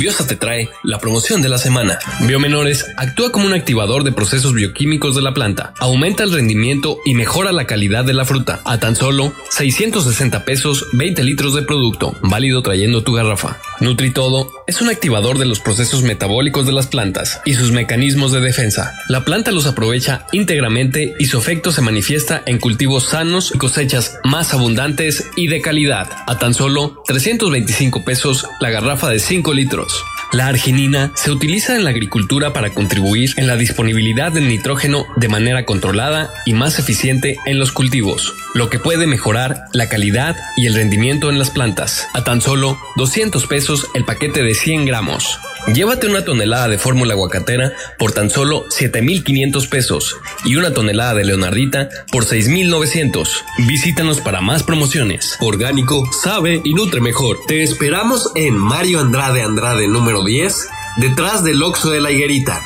Biosa te trae la promoción de la semana. Biomenores actúa como un activador de procesos bioquímicos de la planta, aumenta el rendimiento y mejora la calidad de la fruta. A tan solo 660 pesos, 20 litros de producto, válido trayendo tu garrafa. Nutritodo es un activador de los procesos metabólicos de las plantas y sus mecanismos de defensa. La planta los aprovecha íntegramente y su efecto se manifiesta en cultivos sanos y cosechas más abundantes y de calidad. A tan solo 325 pesos la garrafa de 5 litros. Records. La arginina se utiliza en la agricultura para contribuir en la disponibilidad del nitrógeno de manera controlada y más eficiente en los cultivos, lo que puede mejorar la calidad y el rendimiento en las plantas. A tan solo 200 pesos el paquete de 100 gramos. Llévate una tonelada de fórmula aguacatera por tan solo 7,500 pesos y una tonelada de leonardita por 6,900. Visítanos para más promociones. Orgánico, sabe y nutre mejor. Te esperamos en Mario Andrade Andrade número 10, detrás del Oxo de la Higuerita.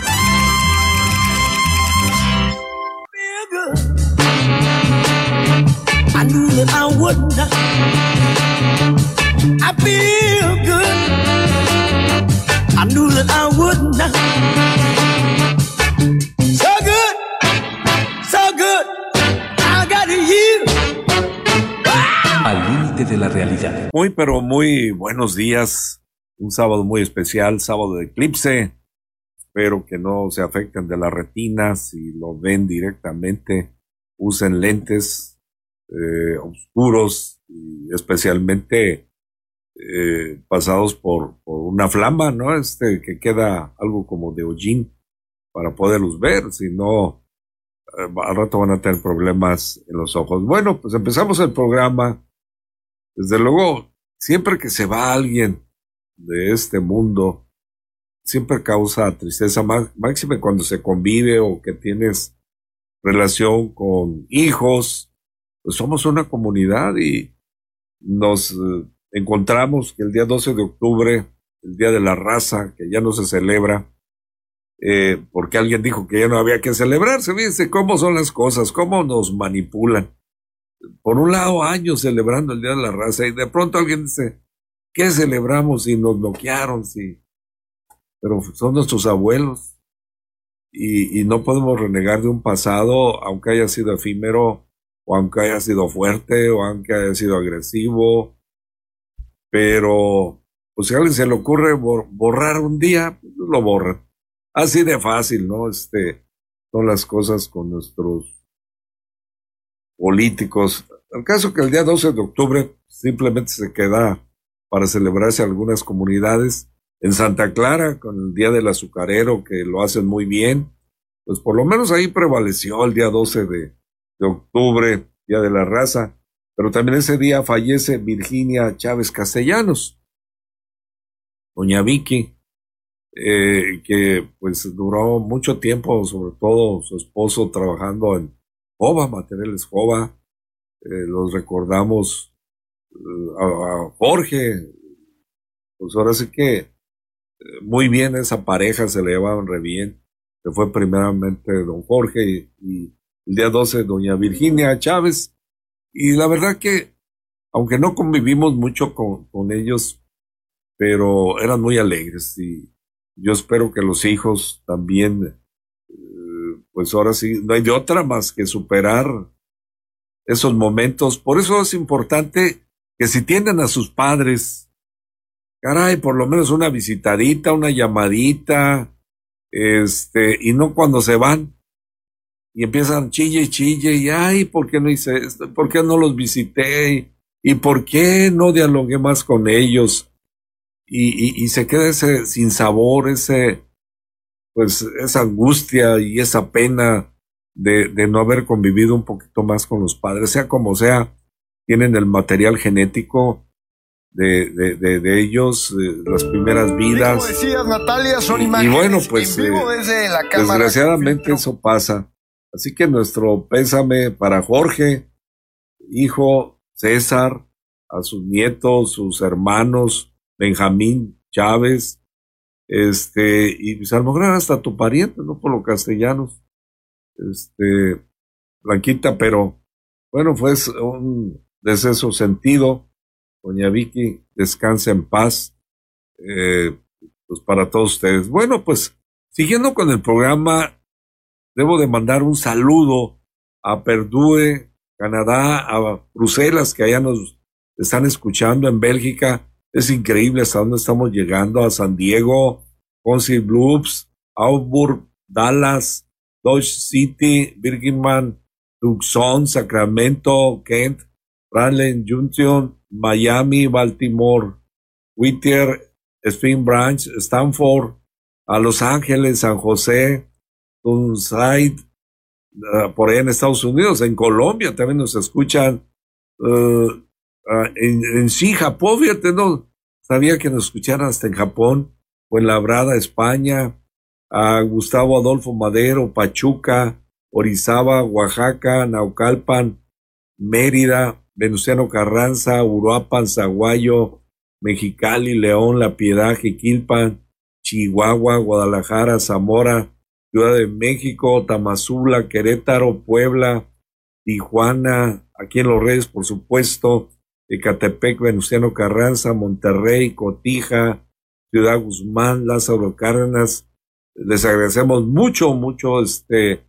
Al límite de la realidad. Muy, pero muy buenos días. Un sábado muy especial, sábado de eclipse. Espero que no se afecten de la retina. Si lo ven directamente, usen lentes eh, oscuros y especialmente eh, pasados por, una flama, ¿no? Este que queda algo como de hollín para poderlos ver. Si no, eh, al rato van a tener problemas en los ojos. Bueno, pues empezamos el programa. Desde luego, siempre que se va alguien de este mundo, siempre causa tristeza, má- máxime cuando se convive o que tienes relación con hijos, pues somos una comunidad y nos eh, encontramos que el día 12 de octubre, el Día de la Raza, que ya no se celebra, eh, porque alguien dijo que ya no había que celebrarse, fíjense cómo son las cosas, cómo nos manipulan. Por un lado, años celebrando el Día de la Raza y de pronto alguien dice, ¿qué celebramos si nos bloquearon? Si... Pero son nuestros abuelos y, no podemos renegar de un pasado, aunque haya sido efímero, o aunque haya sido fuerte, o aunque haya sido agresivo. Pero, pues si a alguien se le ocurre bor- borrar un día, pues, lo borran. Así de fácil, ¿no? Este, son las cosas con nuestros políticos. El caso que el día 12 de octubre simplemente se queda para celebrarse algunas comunidades. En Santa Clara, con el Día del Azucarero, que lo hacen muy bien, pues por lo menos ahí prevaleció el día 12 de, de octubre, Día de la Raza. Pero también ese día fallece Virginia Chávez Castellanos, doña Vicky, eh, que pues duró mucho tiempo, sobre todo su esposo trabajando en Jova, Materiales Jova. Eh, los recordamos a, Jorge, pues ahora sí que eh, muy bien esa pareja, se le llevaban re bien. Se fue primeramente don Jorge y, y el día 12 doña Virginia Chávez. Y la verdad que, aunque no convivimos mucho con, con ellos, pero eran muy alegres y yo espero que los hijos también, eh, pues ahora sí, no hay de otra más que superar esos momentos. Por eso es importante que si tienen a sus padres, caray, por lo menos una visitadita, una llamadita, este, y no cuando se van, y empiezan chille y chille y ay, ¿por qué no hice esto? ¿Por qué no los visité? ¿Y por qué no dialogué más con ellos? Y, y, se queda ese sin sabor, ese, pues, esa angustia y esa pena de, de no haber convivido un poquito más con los padres, sea como sea, tienen el material genético de, de, de, ellos, las primeras vidas. decías, Natalia, son y, imágenes y bueno, pues, en vivo eh, desde la cámara. desgraciadamente eso pasa. Así que nuestro pésame para Jorge, hijo César, a sus nietos, sus hermanos, Benjamín Chávez, este, y pues a lo mejor hasta tu pariente, ¿no? Por los castellanos, este, Blanquita, pero bueno, fue un deceso sentido. Doña Vicky, descanse en paz, eh, pues para todos ustedes. Bueno, pues siguiendo con el programa, debo de mandar un saludo a Perdue, Canadá, a Bruselas, que allá nos están escuchando en Bélgica. Es increíble hasta dónde estamos llegando, a San Diego, Council Blues, Augsburg, Dallas, Dodge City, Birmingham, Tucson, Sacramento, Kent, Raleigh Junction, Miami, Baltimore, Whittier, Spring Branch, Stanford, a Los Ángeles, San José, Tunside, uh, por ahí en Estados Unidos, en Colombia también nos escuchan, uh, uh, en, en sí, Japón, fíjate, no sabía que nos escucharan hasta en Japón, o en Labrada, España, a Gustavo Adolfo Madero, Pachuca, Orizaba, Oaxaca, Naucalpan, Mérida, Venustiano Carranza, Uruapan, Zaguayo, Mexicali, León, La Piedad, Jiquilpan, Chihuahua, Guadalajara, Zamora, Ciudad de México, Tamazula, Querétaro, Puebla, Tijuana, aquí en Los Reyes, por supuesto, Ecatepec, Venustiano Carranza, Monterrey, Cotija, Ciudad Guzmán, Lázaro Cárdenas. Les agradecemos mucho, mucho este,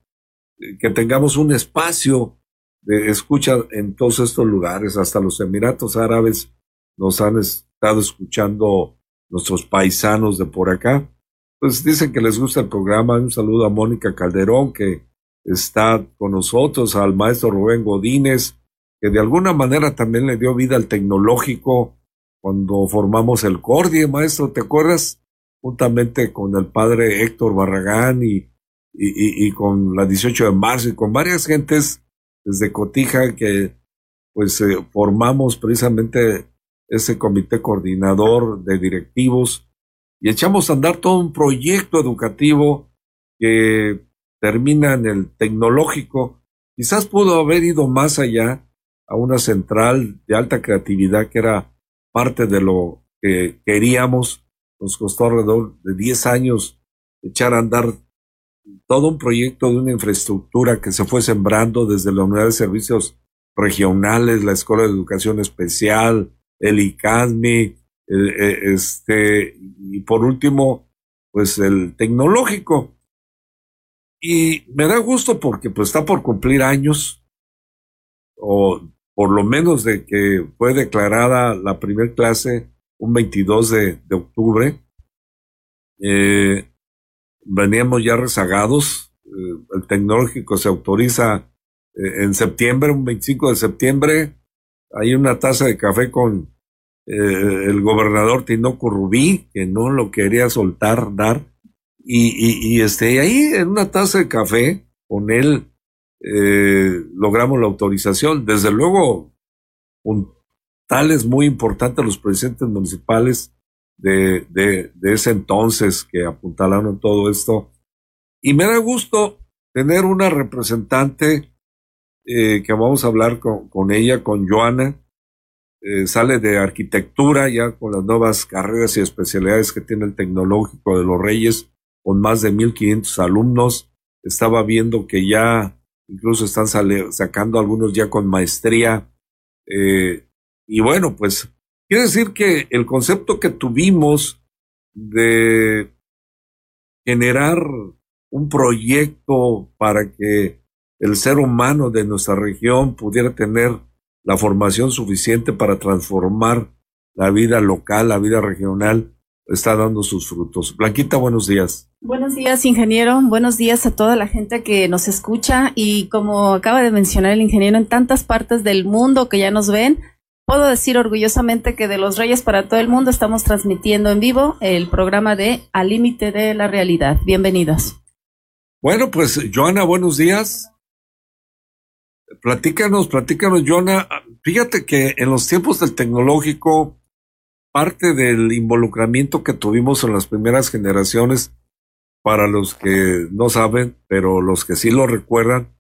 que tengamos un espacio escucha en todos estos lugares, hasta los Emiratos Árabes nos han estado escuchando nuestros paisanos de por acá. Pues dicen que les gusta el programa. Un saludo a Mónica Calderón, que está con nosotros, al maestro Rubén Godínez, que de alguna manera también le dio vida al tecnológico cuando formamos el Cordie, maestro, ¿te acuerdas? Juntamente con el padre Héctor Barragán y, y, y con la 18 de marzo y con varias gentes desde Cotija que pues eh, formamos precisamente ese comité coordinador de directivos y echamos a andar todo un proyecto educativo que termina en el tecnológico. Quizás pudo haber ido más allá a una central de alta creatividad que era parte de lo que queríamos. Nos costó alrededor de 10 años echar a andar todo un proyecto de una infraestructura que se fue sembrando desde la Unidad de Servicios Regionales, la Escuela de Educación Especial, el ICASMI, e, este, y por último, pues el tecnológico. Y me da gusto porque pues está por cumplir años, o por lo menos de que fue declarada la primera clase un 22 de, de octubre. Eh, veníamos ya rezagados. Eh, el tecnológico se autoriza eh, en septiembre, un 25 de septiembre. Hay una taza de café con eh, el gobernador Tinoco Rubí, que no lo quería soltar, dar. Y, este, ahí en una taza de café, con él, logramos la autorización. Desde luego, un, tales muy importantes los presidentes municipales de, de, de ese entonces que apuntalaron todo esto. Y me da gusto tener una representante eh, que vamos a hablar con, con ella, con Joana. Eh, sale de arquitectura ya con las nuevas carreras y especialidades que tiene el Tecnológico de los Reyes, con más de 1.500 alumnos. Estaba viendo que ya incluso están sacando algunos ya con maestría. Eh, y bueno, pues Quiere decir que el concepto que tuvimos de generar un proyecto para que el ser humano de nuestra región pudiera tener la formación suficiente para transformar la vida local, la vida regional, está dando sus frutos. Blanquita, buenos días. Buenos días, ingeniero. Buenos días a toda la gente que nos escucha y como acaba de mencionar el ingeniero, en tantas partes del mundo que ya nos ven, puedo decir orgullosamente que de los Reyes para todo el mundo estamos transmitiendo en vivo el programa de Al Límite de la Realidad. Bienvenidos. Bueno, pues Joana, buenos días. Platícanos, platícanos, Joana. Fíjate que en los tiempos del tecnológico, parte del involucramiento que tuvimos en las primeras generaciones, para los que no saben, pero los que sí lo recuerdan,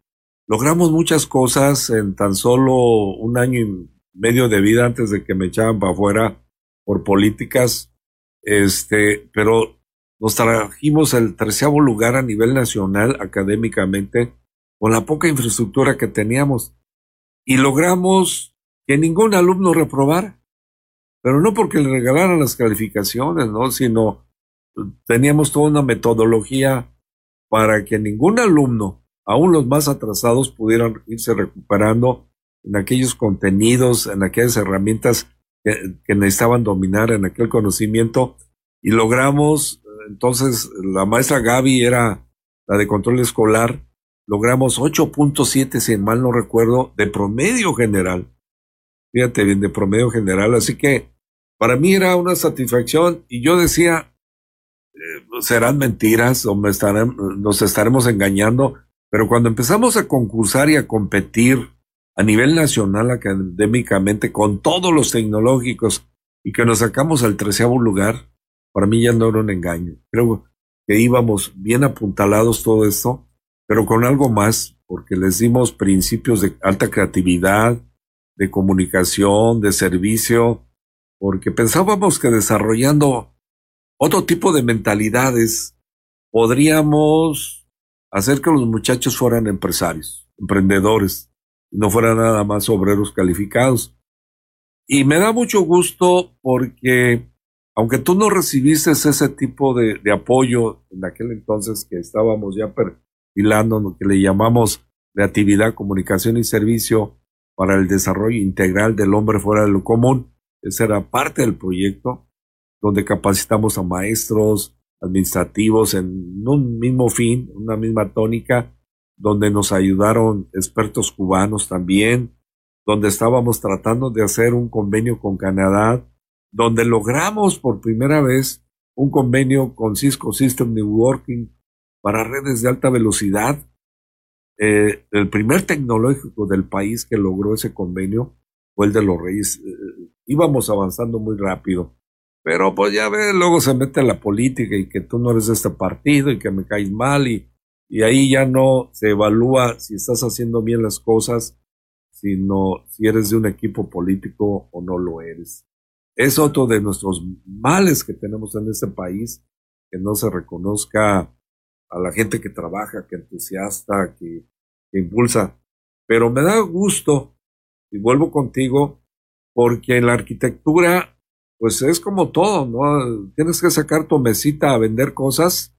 logramos muchas cosas en tan solo un año y medio de vida antes de que me echaban para afuera por políticas, este, pero nos trajimos el treceavo lugar a nivel nacional académicamente con la poca infraestructura que teníamos y logramos que ningún alumno reprobara, pero no porque le regalaran las calificaciones, ¿no? sino teníamos toda una metodología para que ningún alumno, aún los más atrasados, pudieran irse recuperando en aquellos contenidos, en aquellas herramientas que, que necesitaban dominar, en aquel conocimiento, y logramos, entonces, la maestra Gaby era la de control escolar, logramos 8.7, si mal no recuerdo, de promedio general. Fíjate bien, de promedio general. Así que para mí era una satisfacción y yo decía, eh, serán mentiras o me estarán, nos estaremos engañando, pero cuando empezamos a concursar y a competir a nivel nacional académicamente con todos los tecnológicos y que nos sacamos al treceavo lugar, para mí ya no era un engaño. Creo que íbamos bien apuntalados todo esto pero con algo más, porque les dimos principios de alta creatividad, de comunicación, de servicio, porque pensábamos que desarrollando otro tipo de mentalidades podríamos hacer que los muchachos fueran empresarios, emprendedores, no fueran nada más obreros calificados. Y me da mucho gusto porque, aunque tú no recibiste ese tipo de, apoyo en aquel entonces que estábamos ya per, lo que le llamamos creatividad, comunicación y servicio para el desarrollo integral del hombre fuera de lo común. Esa era parte del proyecto, donde capacitamos a maestros administrativos en un mismo fin, una misma tónica, donde nos ayudaron expertos cubanos también, donde estábamos tratando de hacer un convenio con Canadá, donde logramos por primera vez un convenio con Cisco System Networking para redes de alta velocidad. Eh, el primer tecnológico del país que logró ese convenio fue el de los Reyes. Eh, íbamos avanzando muy rápido. Pero pues ya ve, luego se mete la política y que tú no eres de este partido y que me caes mal y, y ahí ya no se evalúa si estás haciendo bien las cosas, sino si eres de un equipo político o no lo eres. Es otro de nuestros males que tenemos en este país, que no se reconozca a la gente que trabaja, que entusiasta, que, impulsa. Pero me da gusto, y vuelvo contigo, porque en la arquitectura, pues es como todo, ¿no? Tienes que sacar tu mesita a vender cosas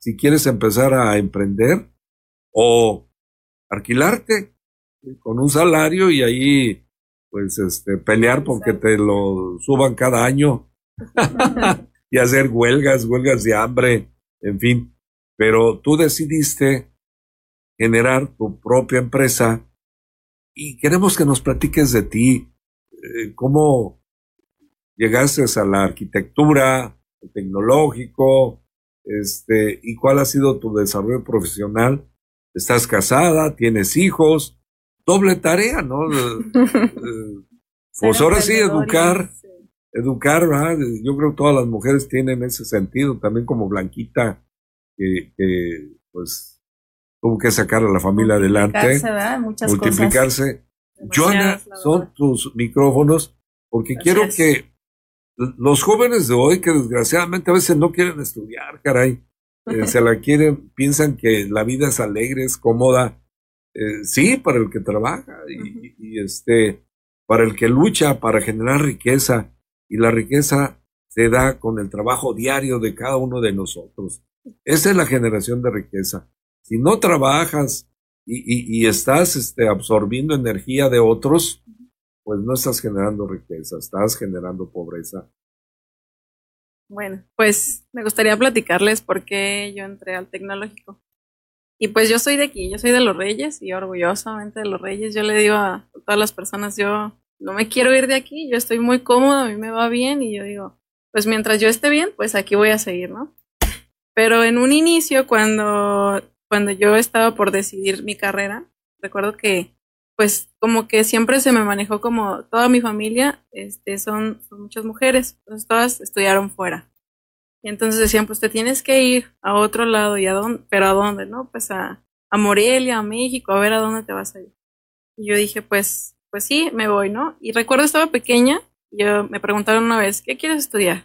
si quieres empezar a emprender o alquilarte con un salario y ahí, pues, este, pelear porque te lo suban cada año y hacer huelgas, huelgas de hambre, en fin. Pero tú decidiste generar tu propia empresa y queremos que nos platiques de ti, eh, cómo llegaste a la arquitectura, el tecnológico, este, y cuál ha sido tu desarrollo profesional. Estás casada, tienes hijos, doble tarea, ¿no? Eh, pues ahora sí, educar, educar, ¿verdad? Yo creo que todas las mujeres tienen ese sentido, también como Blanquita que, pues tuvo que sacar a la familia adelante, multiplicarse. Joana, son tus micrófonos, porque quiero que los jóvenes de hoy, que desgraciadamente a veces no quieren estudiar, caray, eh, se la quieren, piensan que la vida es alegre, es cómoda. Eh, sí, para el que trabaja y, y, este, para el que lucha para generar riqueza y la riqueza se da con el trabajo diario de cada uno de nosotros. Esa es la generación de riqueza. Si no trabajas y, estás este, absorbiendo energía de otros, pues no estás generando riqueza, estás generando pobreza. Bueno, pues me gustaría platicarles por qué yo entré al tecnológico. Y pues yo soy de aquí, yo soy de los Reyes y orgullosamente de los Reyes. Yo le digo a todas las personas, yo no me quiero ir de aquí, yo estoy muy cómodo, a mí me va bien y yo digo, pues mientras yo esté bien, pues aquí voy a seguir, ¿no? Pero en un inicio, cuando, cuando yo estaba por decidir mi carrera, recuerdo que pues como que siempre se me manejó como toda mi familia este, son, son muchas mujeres, entonces todas estudiaron fuera. Y entonces decían, pues te tienes que ir a otro lado, ¿y a dónde? ¿Pero a dónde? ¿No? Pues a, a Morelia, a México, a ver a dónde te vas a ir. Y yo dije, pues, pues sí, me voy, ¿no? Y recuerdo estaba pequeña, yo me preguntaron una vez, ¿qué quieres estudiar?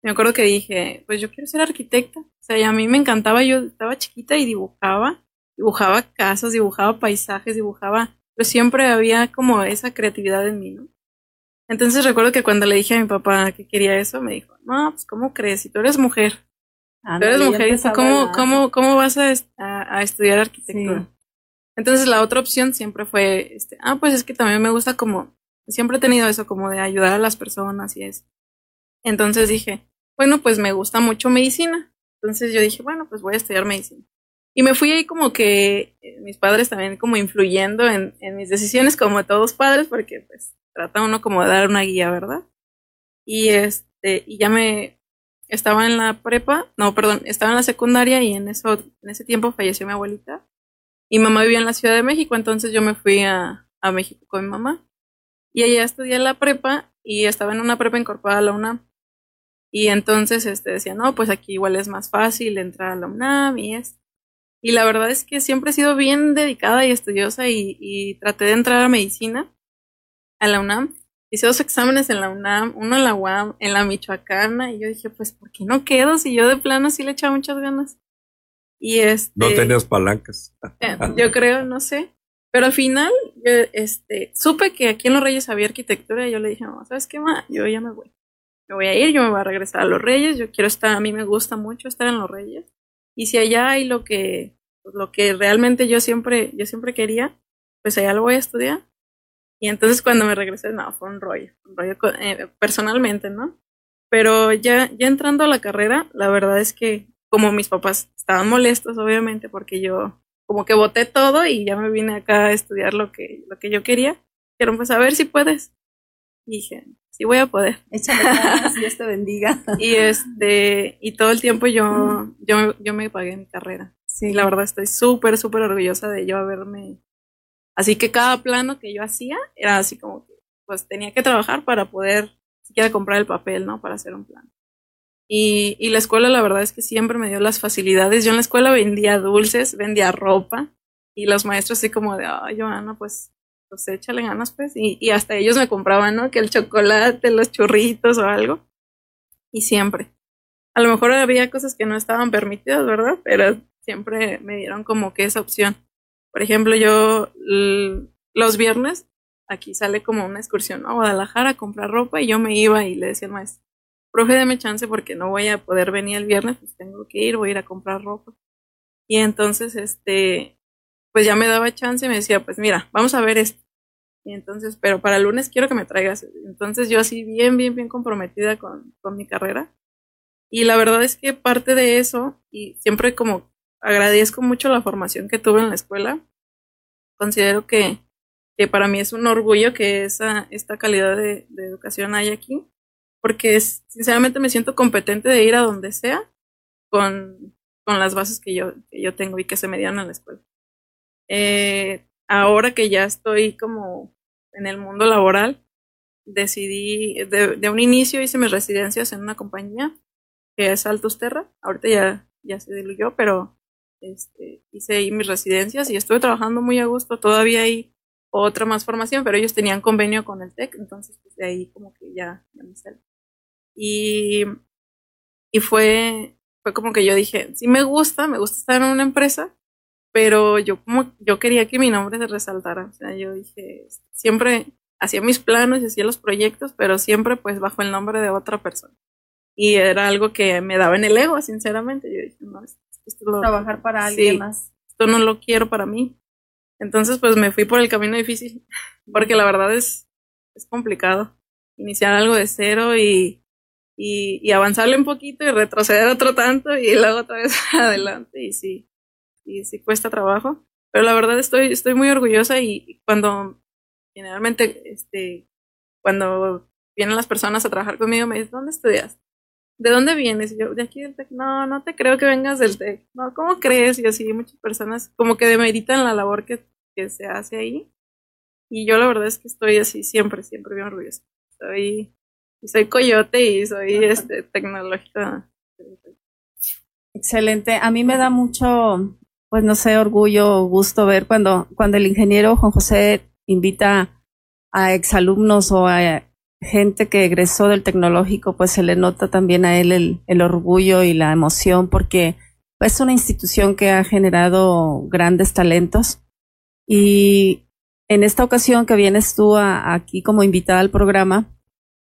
me acuerdo que dije, pues yo quiero ser arquitecta. O sea, y a mí me encantaba, yo estaba chiquita y dibujaba, dibujaba casas, dibujaba paisajes, dibujaba pero siempre había como esa creatividad en mí, ¿no? Entonces recuerdo que cuando le dije a mi papá que quería eso, me dijo, no, pues ¿cómo crees? Si tú eres mujer, tú eres mujer, ¿cómo, cómo, ¿cómo vas a, a, estudiar arquitectura? Entonces la otra opción siempre fue, este, ah, pues es que también me gusta como, siempre he tenido eso como de ayudar a las personas y eso. Entonces dije, bueno, pues me gusta mucho medicina. Entonces yo dije, bueno, pues voy a estudiar medicina. Y me fui ahí como que eh, mis padres también como influyendo en, en mis decisiones como todos padres, porque pues trata uno como de dar una guía, ¿verdad? Y este, y ya me estaba en la prepa, no, perdón, estaba en la secundaria y en eso, en ese tiempo falleció mi abuelita. Y mamá vivía en la Ciudad de México, entonces yo me fui a, a México con mi mamá. Y allá estudié la prepa y estaba en una prepa incorporada a la UNAM. Y entonces este decía, no, pues aquí igual es más fácil entrar a la UNAM y esto. Y la verdad es que siempre he sido bien dedicada y estudiosa y, traté de entrar a medicina a la UNAM. Hice dos exámenes en la UNAM, uno en la UAM, en la Michoacana, y yo dije, pues, ¿por qué no quedo? Si yo de plano sí le echaba muchas ganas. Y este. No tenías palancas. Eh, yo creo, no sé. Pero al final, yo, este, supe que aquí en Los Reyes había arquitectura y yo le dije, no, ¿sabes qué, ma? Yo ya me voy. Me voy a ir, yo me voy a regresar a Los Reyes, yo quiero estar, a mí me gusta mucho estar en Los Reyes. Y si allá hay lo que, pues, lo que realmente yo siempre, yo siempre quería, pues allá lo voy a estudiar. Y entonces cuando me regresé, no, fue un rollo, un rollo eh, personalmente, ¿no? Pero ya, ya entrando a la carrera, la verdad es que como mis papás estaban molestos, obviamente, porque yo como que boté todo y ya me vine acá a estudiar lo que, lo que yo quería. Dijeron, pues a ver si puedes. Dije, sí voy a poder. Échale ganas, Dios te bendiga. y este, y todo el tiempo yo, yo, yo me pagué mi carrera. Sí. la verdad estoy súper, súper orgullosa de yo haberme. Así que cada plano que yo hacía era así como que, pues tenía que trabajar para poder siquiera comprar el papel, ¿no? Para hacer un plan. Y, y la escuela, la verdad es que siempre me dio las facilidades. Yo en la escuela vendía dulces, vendía ropa, y los maestros así como de, ay, Joana, pues pues échale ganas, pues. Y, y hasta ellos me compraban, ¿no? Que el chocolate, los churritos o algo. Y siempre. A lo mejor había cosas que no estaban permitidas, ¿verdad? Pero siempre me dieron como que esa opción. Por ejemplo, yo los viernes aquí sale como una excursión a Guadalajara a comprar ropa y yo me iba y le decía al maestro, profe, deme chance porque no voy a poder venir el viernes, pues tengo que ir, voy a ir a comprar ropa. Y entonces, este, pues ya me daba chance y me decía, pues mira, vamos a ver esto. Y entonces, pero para el lunes quiero que me traigas. Entonces yo así bien, bien, bien comprometida con, con mi carrera. Y la verdad es que parte de eso, y siempre como agradezco mucho la formación que tuve en la escuela, considero que, que para mí es un orgullo que esa, esta calidad de, educación haya aquí, porque es, sinceramente me siento competente de ir a donde sea con, con las bases que yo, que yo tengo y que se me dieron en la escuela. Eh, ahora que ya estoy como en el mundo laboral, decidí, de, un inicio hice mis residencias en una compañía que es Altos Terra, ahorita ya, ya se diluyó, pero este, hice ahí mis residencias y estuve trabajando muy a gusto, todavía hay otra más formación, pero ellos tenían convenio con el TEC, entonces pues de ahí como que ya, me salí. Y, y fue, fue como que yo dije, sí me gusta, me gusta estar en una empresa, pero yo como yo quería que mi nombre se resaltara, o sea, yo dije, siempre hacía mis planos y hacía los proyectos, pero siempre pues bajo el nombre de otra persona. Y era algo que me daba en el ego, sinceramente. Yo dije, no, esto, lo, trabajar para alguien más. Esto no lo quiero para mí. Entonces, pues me fui por el camino difícil, porque la verdad es, es complicado iniciar algo de cero y, y, y avanzarle un poquito y retroceder otro tanto y luego otra vez adelante y sí, y sí cuesta trabajo. Pero la verdad estoy, estoy muy orgullosa y cuando generalmente, este, cuando vienen las personas a trabajar conmigo me dicen, ¿dónde estudias? ¿De dónde vienes? Y yo, de aquí del TEC. No, no te creo que vengas del TEC. No, ¿cómo crees? Y así muchas personas como que demeritan la labor que, que se hace ahí. Y yo la verdad es que estoy así siempre, siempre bien orgullosa. Soy, soy coyote y soy este tecnológica. Excelente. A mí me da mucho, pues no sé, orgullo, gusto ver cuando, cuando el ingeniero Juan José invita a exalumnos o a gente que egresó del tecnológico, pues se le nota también a él el, orgullo y la emoción porque es una institución que ha generado grandes talentos. Y en esta ocasión que vienes tú aquí como invitada al programa,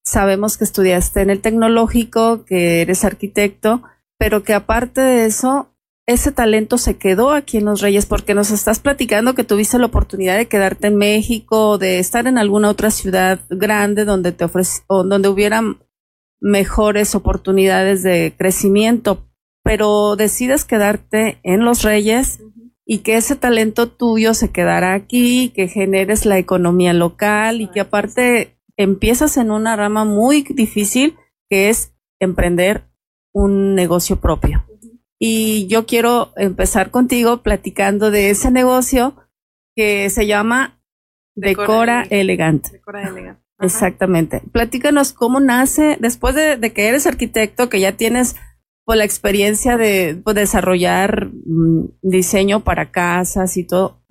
sabemos que estudiaste en el tecnológico, que eres arquitecto, pero que aparte de eso, ese talento se quedó aquí en Los Reyes porque nos estás platicando que tuviste la oportunidad de quedarte en México, de estar en alguna otra ciudad grande donde te ofrec- o donde hubieran mejores oportunidades de crecimiento, pero decides quedarte en Los Reyes y que ese talento tuyo se quedara aquí, que generes la economía local y que aparte empiezas en una rama muy difícil que es emprender un negocio propio. Y yo quiero empezar contigo platicando de ese negocio que se llama Decora, Elegante. Decora elegante. Exactamente. Platícanos cómo nace, después de, de que eres arquitecto, que ya tienes pues, la experiencia de pues, desarrollar mm, diseño para casas y todo,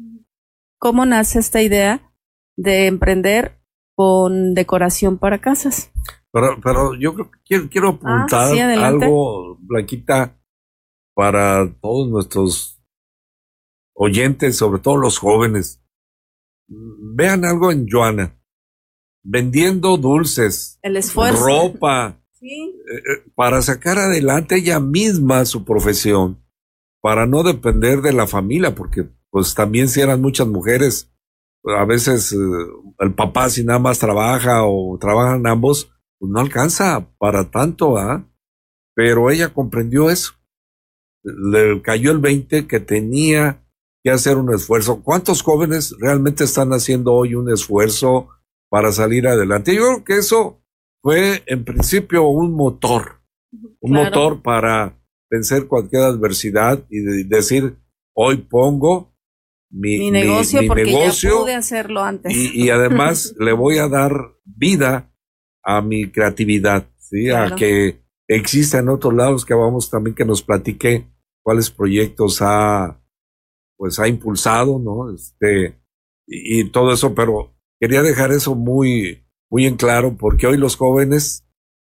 ¿cómo nace esta idea de emprender con decoración para casas? Pero, pero yo creo que quiero, quiero apuntar Ah, sí, adelante. algo, Blanquita, para todos nuestros oyentes, sobre todo los jóvenes. Vean algo en Joana. Vendiendo dulces, El esfuerzo. ropa, Sí. eh, eh, para sacar adelante ella misma su profesión, para no depender de la familia, porque pues también si eran muchas mujeres, a veces eh, el papá si nada más trabaja o trabajan ambos, pues no alcanza para tanto, ¿ah? Pero ella comprendió eso. Le cayó el 20 que tenía que hacer un esfuerzo. ¿Cuántos jóvenes realmente están haciendo hoy un esfuerzo para salir adelante? Yo creo que eso fue en principio un motor, un Claro. motor para vencer cualquier adversidad y de- decir, hoy pongo mi, Mi negocio mi porque negocio ya pude hacerlo antes. y, y además le voy a dar vida a mi creatividad, ¿sí? Claro. A que exista en otros lados que vamos también que nos platique cuáles proyectos ha, pues ha impulsado, ¿no? Este, y, y todo eso, pero quería dejar eso muy, muy en claro porque hoy los jóvenes,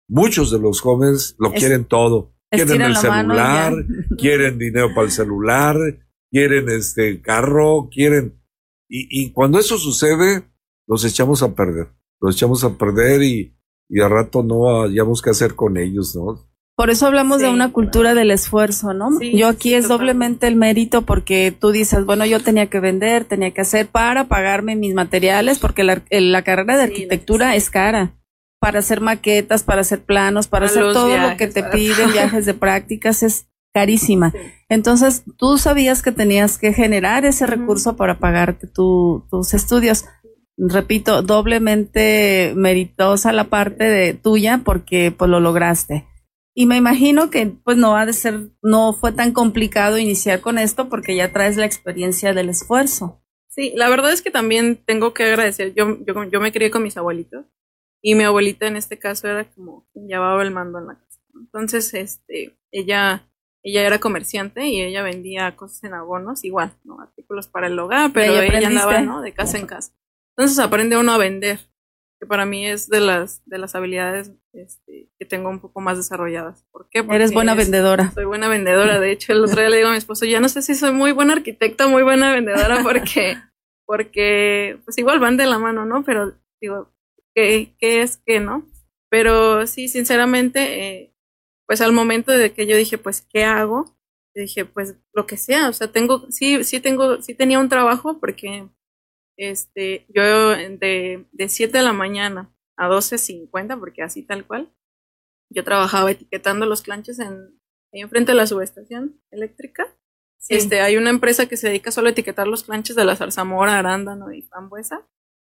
muchos de los jóvenes lo Es- quieren todo. Quieren el celular, quieren dinero para el celular, quieren este carro, quieren. Y, y cuando eso sucede, los echamos a perder. Los echamos a perder y, y a rato no hayamos qué hacer con ellos, ¿no? Por eso hablamos de una cultura del esfuerzo, ¿no? Sí, yo aquí sí, es totalmente. doblemente el mérito porque tú dices, bueno, yo tenía que vender, tenía que hacer para pagarme mis materiales, porque la, carrera de Sí, arquitectura es cara. Para hacer maquetas, para hacer planos, para hacer todo lo que te piden, viajes de prácticas, es carísima. Sí. Entonces, tú sabías que tenías que generar ese recurso para pagarte tu- tus estudios. Repito, doblemente meritosa la parte de tuya porque pues lo lograste. Y me imagino que pues no ha de ser, no fue tan complicado iniciar con esto porque ya traes la experiencia del esfuerzo. Sí, la verdad es que también tengo que agradecer. Yo, yo, yo me crié con mis abuelitos y mi abuelita en este caso era como quien llevaba el mando en la casa. Entonces, este, ella, ella era comerciante y ella vendía cosas en abonos, igual, ¿no? Artículos para el hogar, pero ella andaba. ¿no? De casa en casa. Entonces aprende uno a vender, que para mí es de las, de las habilidades este, que tengo un poco más desarrolladas. ¿Por qué? Porque Eres buena es- vendedora. soy buena vendedora, de hecho, el otro día le digo a mi esposo, ya no sé si soy muy buena arquitecta o muy buena vendedora porque, porque pues igual van de la mano, ¿no? Pero digo, ¿qué, qué es qué, no? Pero sí, sinceramente, eh, pues al momento de que yo dije, pues, ¿qué hago? Dije, pues, lo que sea, o sea, tengo, sí, sí tengo, sí tenía un trabajo porque, este, yo de, de 7 de la mañana a 12.50, porque así tal cual, yo trabajaba etiquetando los clanches en, ahí enfrente de la subestación eléctrica. Sí. Este, hay una empresa que se dedica solo a etiquetar los clanches de la zarzamora, arándano y frambuesa.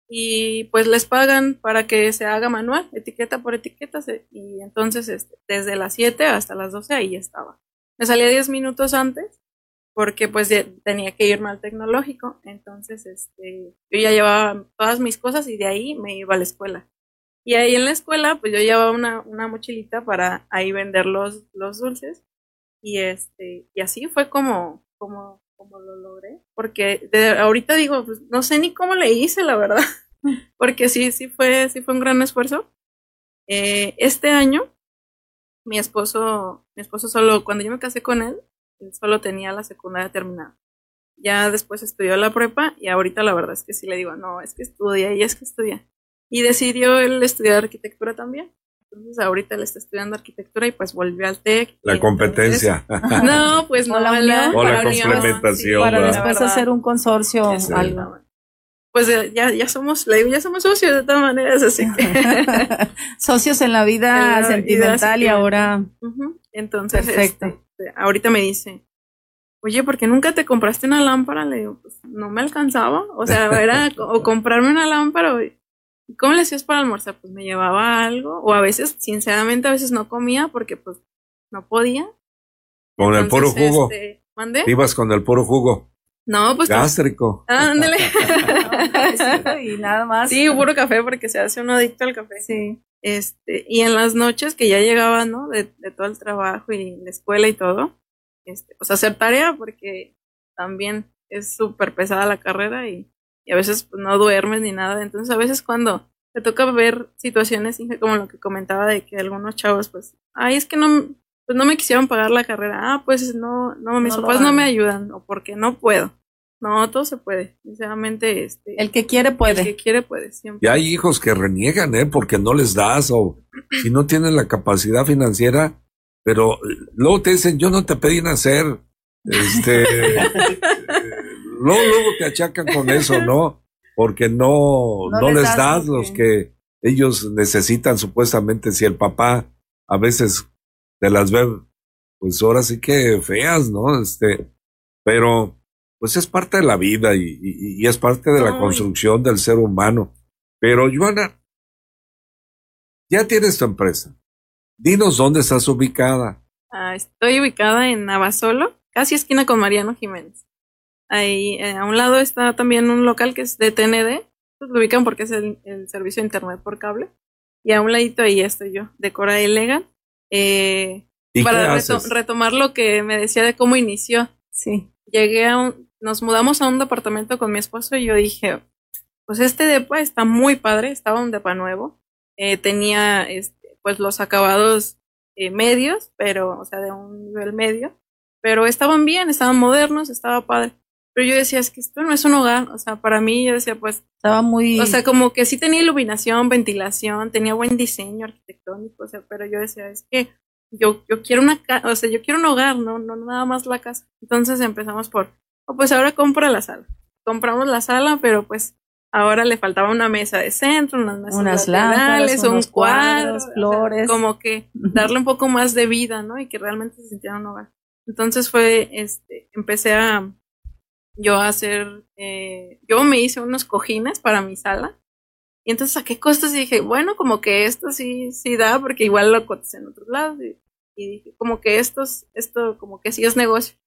Y pues les pagan para que se haga manual, etiqueta por etiqueta. y entonces este, desde las 7 hasta las 12 ahí estaba. Me salía 10 minutos antes porque pues ya tenía que irme al tecnológico. Entonces este, yo ya llevaba todas mis cosas y de ahí me iba a la escuela. Y ahí en la escuela pues yo llevaba una, una mochilita para ahí vender los, los dulces. Y este, y así fue como, como, como lo logré. Porque de, ahorita digo, pues no sé ni cómo le hice, la verdad. Porque sí, sí fue, sí fue un gran esfuerzo. Eh, este año, mi esposo, mi esposo solo, cuando yo me casé con él, él solo tenía la secundaria terminada. Ya después estudió la prepa y ahorita la verdad es que sí le digo, no, es que estudia y es que estudia. Y decidió él estudiar arquitectura también. Entonces ahorita él está estudiando arquitectura y pues volvió al TEC. La competencia. entonces- no, pues no. O la la- unión. O la la unión, complementación, Para ¿verdad? después hacer un consorcio Sí. algo. Pues eh, ya, ya somos, le digo, ya somos socios de todas maneras, así que. Socios en la vida En la sentimental y que- ahora. Entonces, Perfecto. este, ahorita me dice, oye, ¿por qué nunca te compraste una lámpara? Le digo, pues no me alcanzaba. O sea, era o comprarme una lámpara o... ¿Y ¿Cómo le hacías para almorzar? Pues me llevaba algo. O a veces, sinceramente, a veces no comía porque pues no podía. Con el puro jugo. este, ¿Mandé? Ibas con el puro jugo. No, pues... Gástrico. Ándale. y nada más. sí, puro café porque se hace uno adicto al café. Sí. Este, y en las noches que ya llegaba, ¿no? De, de todo el trabajo y la escuela y todo, este, pues hacer tarea porque también es súper pesada la carrera y, y a veces pues, no duermes ni nada. Entonces a veces cuando te toca ver situaciones como lo que comentaba de que algunos chavos pues, ay, es que no, pues no me quisieron pagar la carrera. Ah, pues no, no, mis No papás no me ayudan o porque no puedo. No, todo se puede. Sinceramente, este, El que quiere puede. el que quiere puede siempre. Y hay hijos que reniegan, ¿eh? Porque no les das o si no tienen la capacidad financiera, pero eh, luego te dicen, yo no te pedí nacer. Este, eh, luego, luego te achacan con eso, ¿no? Porque no, No no, les les das das lo los que ellos necesitan supuestamente. Si el papá a veces te las ve, pues ahora sí que feas, ¿no? Este, pero pues es parte de la vida y, y- y es parte de la Ay. construcción del ser humano. Pero, Joana, ya tienes tu empresa. Dinos dónde estás ubicada. Ah, estoy ubicada en Navasolo, casi esquina con Mariano Jiménez. Ahí eh, a un lado está también un local que es de TND. Pues lo ubican porque es el, el servicio de internet por cable. Y a un ladito ahí estoy yo, de Cora Legal. Eh, ¿Y para reto- retomar lo que me decía de cómo inició. Sí. Llegué a un, nos mudamos a un departamento con mi esposo y yo dije, pues este depa está muy padre, estaba un depa nuevo, eh, tenía este, pues los acabados eh, medios, pero, o sea, de un nivel medio, pero estaban bien, estaban modernos, estaba padre. Pero yo decía, es que esto no es un hogar, o sea, para mí yo decía, pues, Estaba muy. o sea, como que sí tenía iluminación, ventilación, tenía buen diseño arquitectónico, o sea, pero yo decía, es que yo, yo quiero una casa, o sea, yo quiero un hogar, no, no nada más la casa. Entonces empezamos por, oh, pues ahora compra la sala. Compramos la sala, pero pues ahora le faltaba una mesa de centro, unas mesas unas laterales, lámparas, un cuadro, cuadros, flores. como que darle un poco más de vida, ¿no? Y que realmente se sintiera un hogar. Entonces fue, este, empecé a yo hacer, eh, yo me hice unos cojines para mi sala. Y entonces saqué costos y dije, bueno, como que esto sí, sí da, porque igual lo coticé en otros lados. Y, dije, como que estos, esto como que sí es negocio.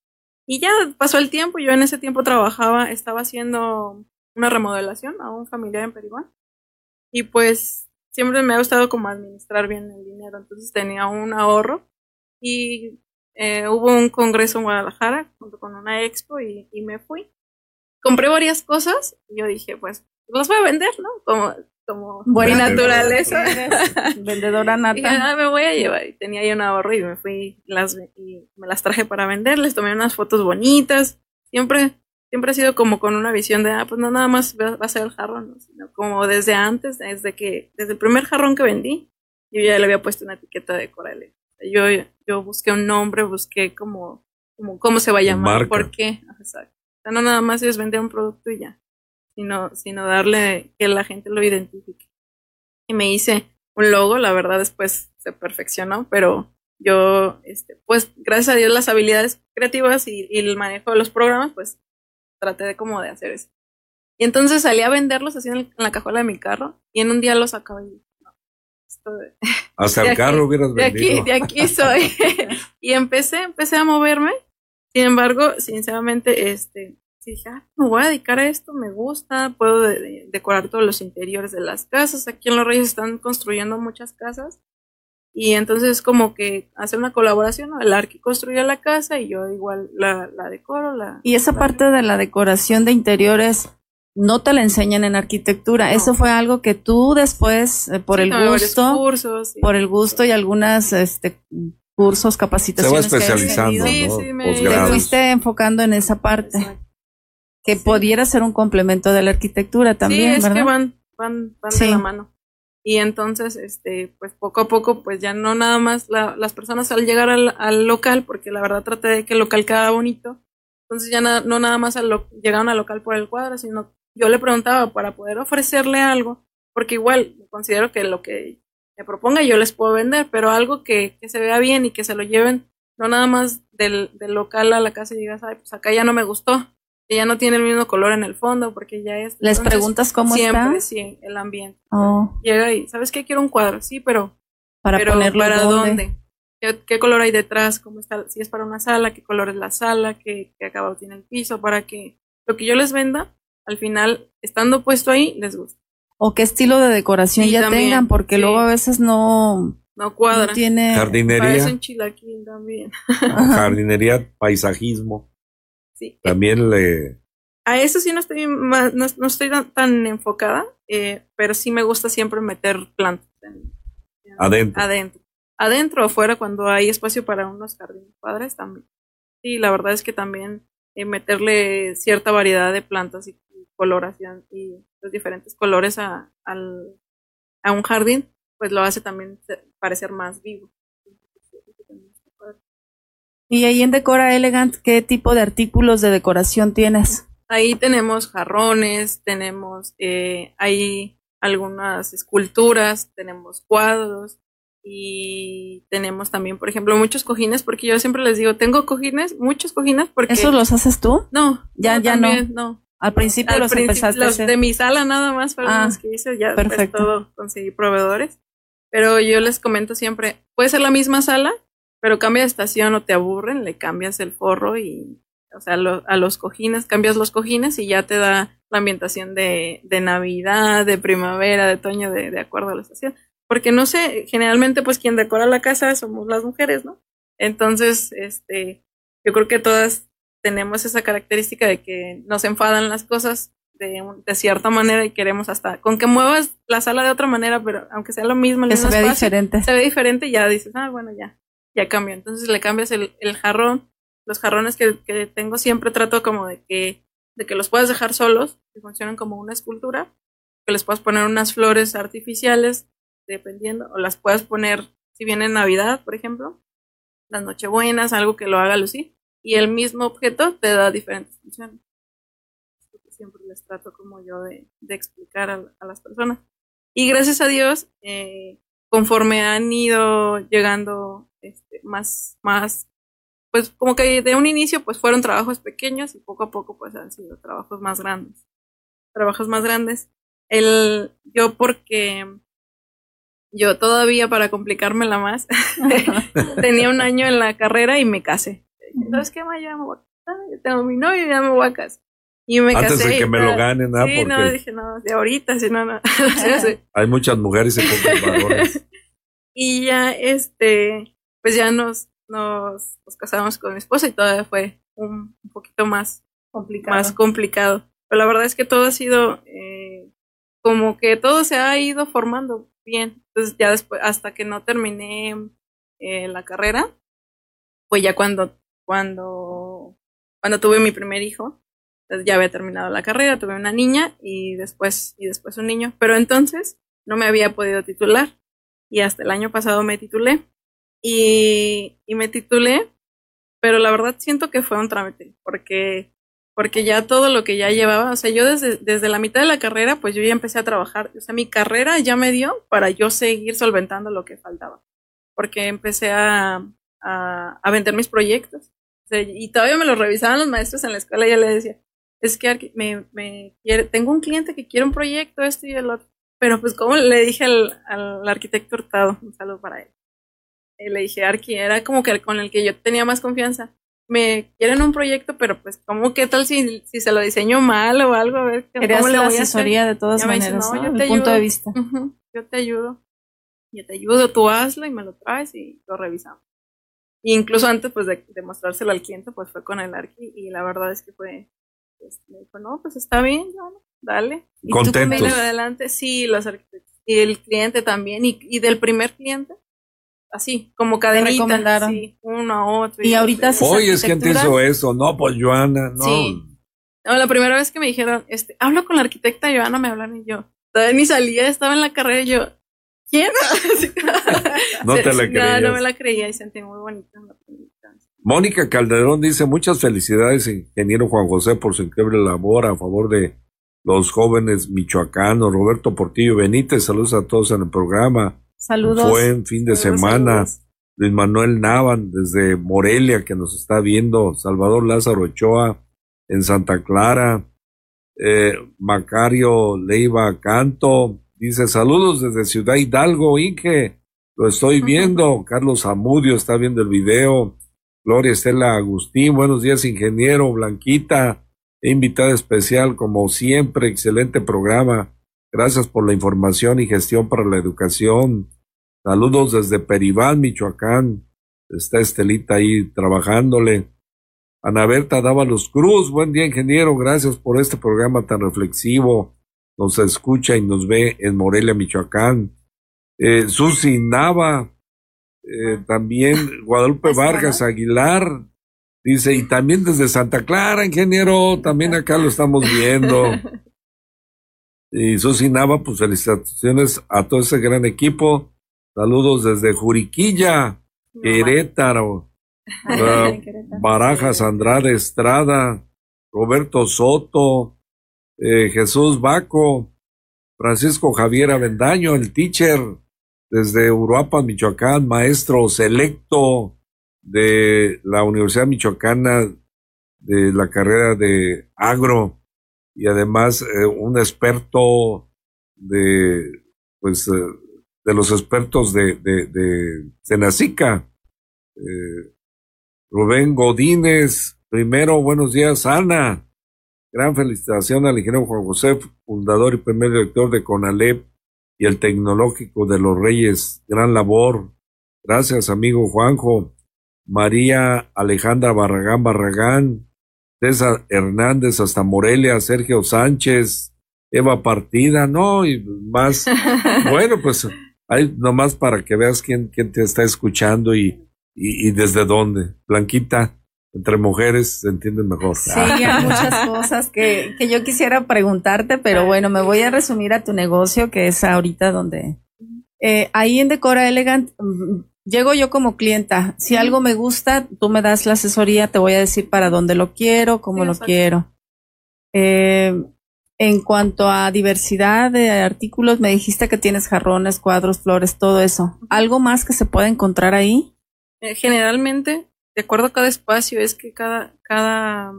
Y ya pasó el tiempo, yo en ese tiempo trabajaba, estaba haciendo una remodelación a un familiar en Perigón. Y pues siempre me ha gustado como administrar bien el dinero, entonces tenía un ahorro y eh, hubo un congreso en Guadalajara junto con una expo y, y me fui. Compré varias cosas y yo dije, pues las voy a vender, ¿no? Como, como Buena naturaleza. Vendedora Dije, nata. "Ah, me voy a llevar. Y tenía yo un ahorro y me fui las, y me las traje para vender. Les tomé unas fotos bonitas. Siempre, siempre ha sido como con una visión de, ah, pues no nada más va va a ser el jarrón, ¿no? sino como desde antes, desde que, desde el primer jarrón que vendí, yo ya le había puesto una etiqueta de Corale. Yo, yo busqué un nombre, busqué como, como cómo se va a llamar, Marca. por qué. Ajá, Exacto. O sea, no nada más es vender un producto y ya, sino, sino darle que la gente lo identifique. Y me hice un logo, la verdad después se perfeccionó, pero yo, este, pues gracias a Dios las habilidades creativas y, y el manejo de los programas, pues traté de como de hacer eso. Y entonces salí a venderlos así en, el- en la cajuela de mi carro y en un día los acabé. Hasta de el aquí- carro hubieras de aquí, vendido. de aquí soy. y empecé, empecé a moverme. Sin embargo, sinceramente, este, dije, ah, me voy a dedicar a esto, me gusta, puedo de- de- decorar todos los interiores de las casas. Aquí en Los Reyes están construyendo muchas casas. Y entonces como que hacer una colaboración, ¿no? el arqui construye la casa y yo igual la, la decoro, la... Y esa la- parte de la decoración de interiores no te la enseñan en arquitectura. No. Eso fue algo que tú después, eh, por Sí, el gusto, cursos, sí. por el gusto y algunas este, cursos, capacitaciones. que has especializando, tenido, Sí, ¿no? sí, me- Te fuiste enfocando en esa parte, Exacto. que Sí. pudiera ser un complemento de la arquitectura también, sí, es ¿verdad? que van, van, van Sí. de la mano. Y entonces, este, pues poco a poco, pues ya no nada más la- las personas al llegar al, al local, porque la verdad traté de que el local quedara bonito. Entonces ya na- no nada más al lo- llegaron al local por el cuadro, sino yo le preguntaba para poder ofrecerle algo, porque igual considero que lo que me proponga yo les puedo vender, pero algo que, que se vea bien y que se lo lleven, no nada más del, del local a la casa y digas, ay, pues acá ya no me gustó, que ya no tiene el mismo color en el fondo, porque ya es. Les Entonces, preguntas cómo siempre, está sí, el ambiente. Oh, Llega y, ¿sabes qué? Quiero un cuadro, sí, pero, para pero ponerlo ¿para dónde. dónde? ¿Qué, qué color hay detrás? ¿Cómo está? Si es para una sala, ¿qué color es la sala? ¿Qué, qué acabado tiene el piso? Para que lo que yo les venda, al final, estando puesto ahí, les guste. O qué estilo de decoración Sí, ya también, tengan, porque sí. luego a veces no, No cuadra. no tiene... Jardinería, Parece un chilaquil también. Ajá. jardinería, paisajismo. Sí. También le. A eso sí no estoy más, no, no estoy tan, tan enfocada, eh, pero sí me gusta siempre meter plantas en- en- Adentro. adentro. Adentro o fuera cuando hay espacio para unos jardines padres también. Sí, la verdad es que también eh, meterle cierta variedad de plantas y coloración y los diferentes colores a, al, a un jardín, pues lo hace también parecer más vivo. Y ahí en Decora Elegant, ¿qué tipo de artículos de decoración tienes? Ahí tenemos jarrones, tenemos eh, hay algunas esculturas, tenemos cuadros y tenemos también, por ejemplo, muchos cojines, porque yo siempre les digo, tengo cojines, muchos cojines, porque ¿Esos los haces tú? no, Ya- no, ya no. Al principio Al los empezaste a los hacer. de mi sala nada más fueron Ah, los que hice, ya perfecto. todo conseguí proveedores. Pero yo les comento siempre, puede ser la misma sala, pero cambia de estación o te aburren, le cambias el forro y, o sea, lo- a los cojines, cambias los cojines y ya te da la ambientación de, de Navidad, de primavera, de otoño, de, de acuerdo a la estación. Porque no sé, generalmente pues quien decora la casa somos las mujeres, ¿no? Entonces, este, yo creo que todas tenemos esa característica de que nos enfadan las cosas de, de cierta manera y queremos hasta, con que muevas la sala de otra manera, pero aunque sea lo mismo, el se espacio, diferente. se ve diferente y ya dices, ah, bueno, ya, ya cambió. Entonces le cambias el, el jarrón. Los jarrones que, que tengo siempre trato como de que, de que los puedas dejar solos, que funcionan como una escultura, que les puedas poner unas flores artificiales, dependiendo, o las puedas poner, si viene en Navidad, por ejemplo, las Nochebuenas, algo que lo haga lucir, y el mismo objeto te da diferentes funciones. Siempre les trato como yo de, de explicar a, a las personas. Y gracias a Dios, eh, conforme han ido llegando este, más, más, pues como que de un inicio pues fueron trabajos pequeños y poco a poco pues han sido trabajos más grandes. Trabajos más grandes. El, yo porque yo todavía para complicármela más, tenía un año en la carrera y me casé. ¿Sabes qué, Maya? Me voy a casar, ya tengo mi novio y ya me voy a casar. Y me Antes casé. de que y me lo ganen, ¿ah? Sí, no, Porque dije, no, de ahorita, si no, no. Sí. hay muchas mujeres y pocos varones. Y ya, este, pues ya nos, nos, nos casamos con mi esposa y todavía fue un, un poquito más Complicado. más complicado. Pero la verdad es que todo ha sido eh, como que todo se ha ido formando bien. Entonces ya después, hasta que no terminé eh, la carrera, pues ya cuando, cuando, cuando tuve mi primer hijo, pues ya había terminado la carrera, tuve una niña y después, y después un niño. Pero entonces no me había podido titular. Y hasta el año pasado me titulé. Y, y me titulé, pero la verdad siento que fue un trámite, porque porque ya todo lo que ya llevaba, o sea, yo desde, desde la mitad de la carrera, pues yo ya empecé a trabajar, o sea, mi carrera ya me dio para yo seguir solventando lo que faltaba. porque empecé a, a, a vender mis proyectos. Y todavía me los revisaban los maestros en la escuela y yo le decía, es que me, me quiere, tengo un cliente que quiere un proyecto, esto y el otro. Pero pues como le dije al, al arquitecto Hurtado, un saludo para él. Y le dije, Arqui, era como que con el que yo tenía más confianza. Me quieren un proyecto, pero pues, ¿cómo qué tal si, si se lo diseño mal o algo? A ver, ¿cómo le la voy a hacer? asesoría de todas Ya me dice, maneras, "No, ¿no? yo El te punto de ayudo". vista. Ujú, Yo te ayudo. Yo te ayudo, tú hazlo y me lo traes y lo revisamos. Y incluso antes pues de, de mostrárselo al cliente, pues fue con el Arqui y la verdad es que fue, pues, me dijo, no, pues está bien, bueno, dale. Y tú Contentos. dale adelante, sí, los arquitectos. Y el cliente también, y, y del primer cliente, así, como cadenita, sí, uno a otro. Y ahorita otro. haces Oye, es que te hizo eso. No, pues Joana, no. Sí. No, la primera vez que me dijeron, este, hablo con la arquitecta Joana, me hablaron y yo, todavía ni salía, estaba en la carrera y yo, ¿quién? No te la creías. no me la creía y sentí muy bonita en. Mónica Calderón dice muchas felicidades, ingeniero Juan José, por su increíble labor a favor de los jóvenes michoacanos. Roberto Portillo Benítez, saludos a todos en el programa. Saludos. Buen fin de Saludos, semana. saludos. Luis Manuel Navan desde Morelia que nos está viendo. Salvador Lázaro Ochoa en Santa Clara. Eh, Macario Leiva Canto dice saludos desde Ciudad Hidalgo, Inge. Lo estoy viendo. Carlos Amudio está viendo el video. Gloria Estela Agustín, buenos días, ingeniero. Blanquita, invitada especial, como siempre, excelente programa. Gracias por la información y gestión para la educación. Saludos desde Peribán, Michoacán. Está Estelita ahí trabajándole. Ana Berta Dávalos Cruz, buen día, ingeniero. Gracias por este programa tan reflexivo. Nos escucha y nos ve en Morelia, Michoacán. Eh, Susi Nava, eh, también Guadalupe Vargas Aguilar, dice, y también desde Santa Clara, ingeniero, también acá lo estamos viendo. Y Susi Nava, pues felicitaciones a todo ese gran equipo. Saludos desde Juriquilla, Querétaro, ah, Barajas Andrade Estrada, Roberto Soto, eh, Jesús Baco, Francisco Javier Avendaño, el teacher desde Uruapan, Michoacán, maestro selecto de la Universidad Michoacana de la carrera de agro y además eh, un experto de pues eh, de los expertos de, de, de Senacica. Eh, Rubén Godínez, primero, buenos días, Ana. Gran felicitación al ingeniero Juan José, fundador y primer director de CONALEP y el Tecnológico de los Reyes. Gran labor. Gracias, amigo Juanjo. María Alejandra Barragán Barragán, César Hernández hasta Morelia, Sergio Sánchez, Eva Partida, no, y más. bueno, pues hay nomás para que veas quién, quién te está escuchando y, y, y desde dónde. Blanquita, entre mujeres se entienden mejor. Sí, hay muchas cosas que, que yo quisiera preguntarte, pero bueno, me voy a resumir a tu negocio, que es ahorita donde... eh, ahí en Decora Elegant, mm, llego yo como clienta. Si algo me gusta, tú me das la asesoría, te voy a decir para dónde lo quiero, cómo Sí, lo quiero. Eh, en cuanto a diversidad de artículos, me dijiste que tienes jarrones, cuadros, flores, todo eso. ¿Algo más que se pueda encontrar ahí? Eh, Generalmente, de acuerdo a cada espacio, es que cada, cada,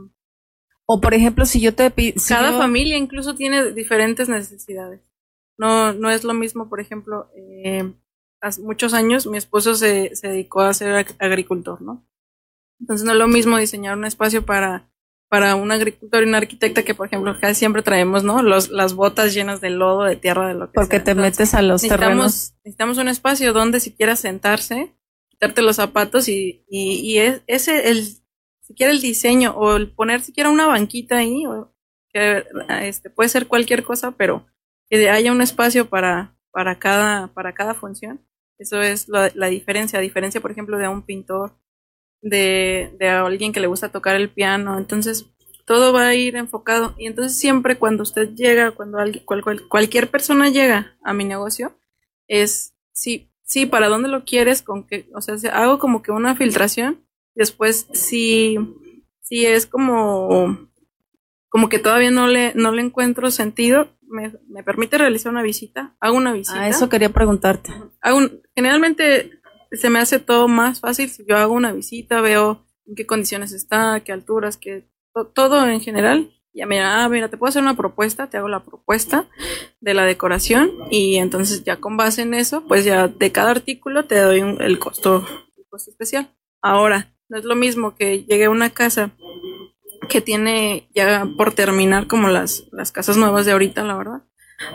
O por ejemplo, si yo te pido... cada familia incluso tiene diferentes necesidades. No, no es lo mismo, por ejemplo, eh, hace muchos años mi esposo se, se dedicó a ser ag- agricultor, ¿no? Entonces no es lo mismo diseñar un espacio para, para un agricultor y una arquitecta que, por ejemplo, siempre traemos, ¿no? Los, las botas llenas de lodo, de tierra, de lo que Porque sea. te Entonces, metes a los terrenos. necesitamos, necesitamos un espacio donde si quieras sentarse, quitarte los zapatos y, es, ese, el, siquiera el diseño o el poner siquiera una banquita ahí, que este, puede ser cualquier cosa, pero que haya un espacio para, para, cada, para cada función. Eso es la, diferencia, a diferencia, por ejemplo, de un pintor, de, de alguien que le gusta tocar el piano. Entonces, todo va a ir enfocado. Y entonces siempre cuando usted llega, cuando alguien, cual- cual- cualquier persona llega a mi negocio, es sí, sí, para dónde lo quieres, con qué, o sea, se- hago como que una filtración. Después, si, si es como, como que todavía no le, no le encuentro sentido, me, me permite realizar una visita, hago una visita. Ah, eso quería preguntarte. Hago un- generalmente se me hace todo más fácil si yo hago una visita, veo en qué condiciones está, qué alturas, qué todo en general. Ya mira, ah, mira, te puedo hacer una propuesta, te hago la propuesta de la decoración y entonces ya con base en eso, pues ya de cada artículo te doy el costo, el costo especial. Ahora, no es lo mismo que llegue a una casa que tiene ya por terminar como las, las casas nuevas de ahorita, la verdad,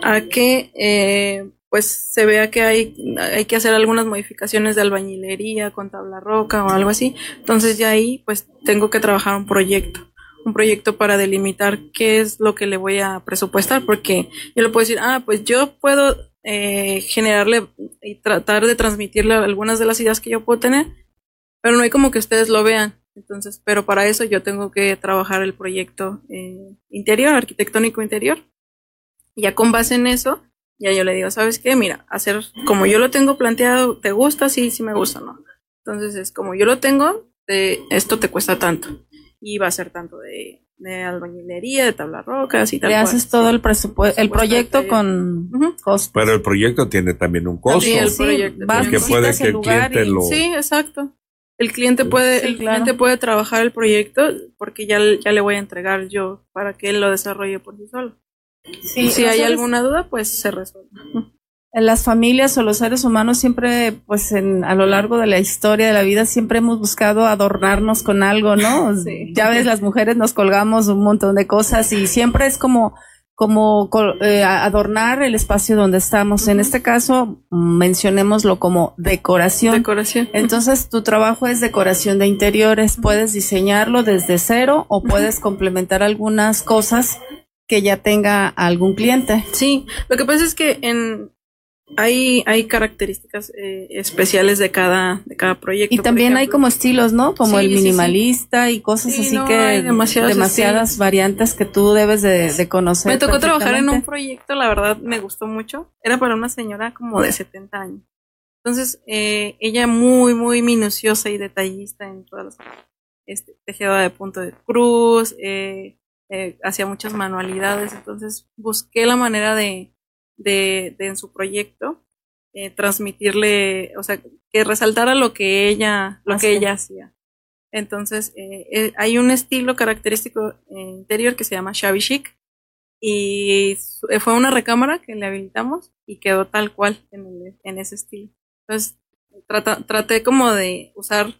a que eh, pues se vea que hay, hay que hacer algunas modificaciones de albañilería con tabla roca o algo así. Entonces ya ahí pues tengo que trabajar un proyecto un proyecto para delimitar qué es lo que le voy a presupuestar, porque yo le puedo decir, ah, pues yo puedo eh, generarle y tratar de transmitirle algunas de las ideas que yo puedo tener, pero no hay como que ustedes lo vean. Entonces, pero para eso yo tengo que trabajar el proyecto eh, interior, arquitectónico interior. Y ya con base en eso, ya yo le digo, ¿sabes qué? Mira, hacer como yo lo tengo planteado, ¿te gusta? Sí, sí me gusta, ¿no? Entonces es como yo lo tengo, esto te cuesta tanto y va a ser tanto de, de albañilería, de tablas rocas y tal. Le haces todo el presupuesto, el proyecto con costos. Pero el proyecto tiene también un costo. Sí, el proyecto. Porque puede que el cliente lo. Sí, exacto. El cliente puede, el cliente puede trabajar el proyecto porque ya, ya le voy a entregar yo para que él lo desarrolle por sí solo. y si hay alguna duda, pues se resuelve las familias o los seres humanos siempre, pues en, a lo largo de la historia de la vida, siempre hemos buscado adornarnos con algo, ¿no? Ya ves, las mujeres nos colgamos un montón de cosas y siempre es como, como eh, adornar el espacio donde estamos. En este caso, mencionémoslo como decoración. Decoración. Entonces, tu trabajo es decoración de interiores. Puedes diseñarlo desde cero o puedes complementar algunas cosas que ya tenga algún cliente. Sí, lo que pasa es que en, hay, hay características eh, especiales de cada, de cada proyecto. Y también hay como estilos, ¿no? Como el minimalista y cosas así que demasiadas variantes que tú debes de, conocer. Me tocó trabajar en un proyecto, la verdad me gustó mucho. Era para una señora como de 70 años. Entonces, eh, ella muy, muy minuciosa y detallista en todas las este, tejedora de punto de cruz, eh, eh, hacía muchas manualidades. Entonces, busqué la manera de, de, de en su proyecto, eh, transmitirle, o sea, que resaltara lo que ella, lo que ella hacía. Entonces, eh, eh, hay un estilo característico interior que se llama shabby chic y fue una recámara que le habilitamos y quedó tal cual en, en ese estilo. Entonces, trata, traté como de usar,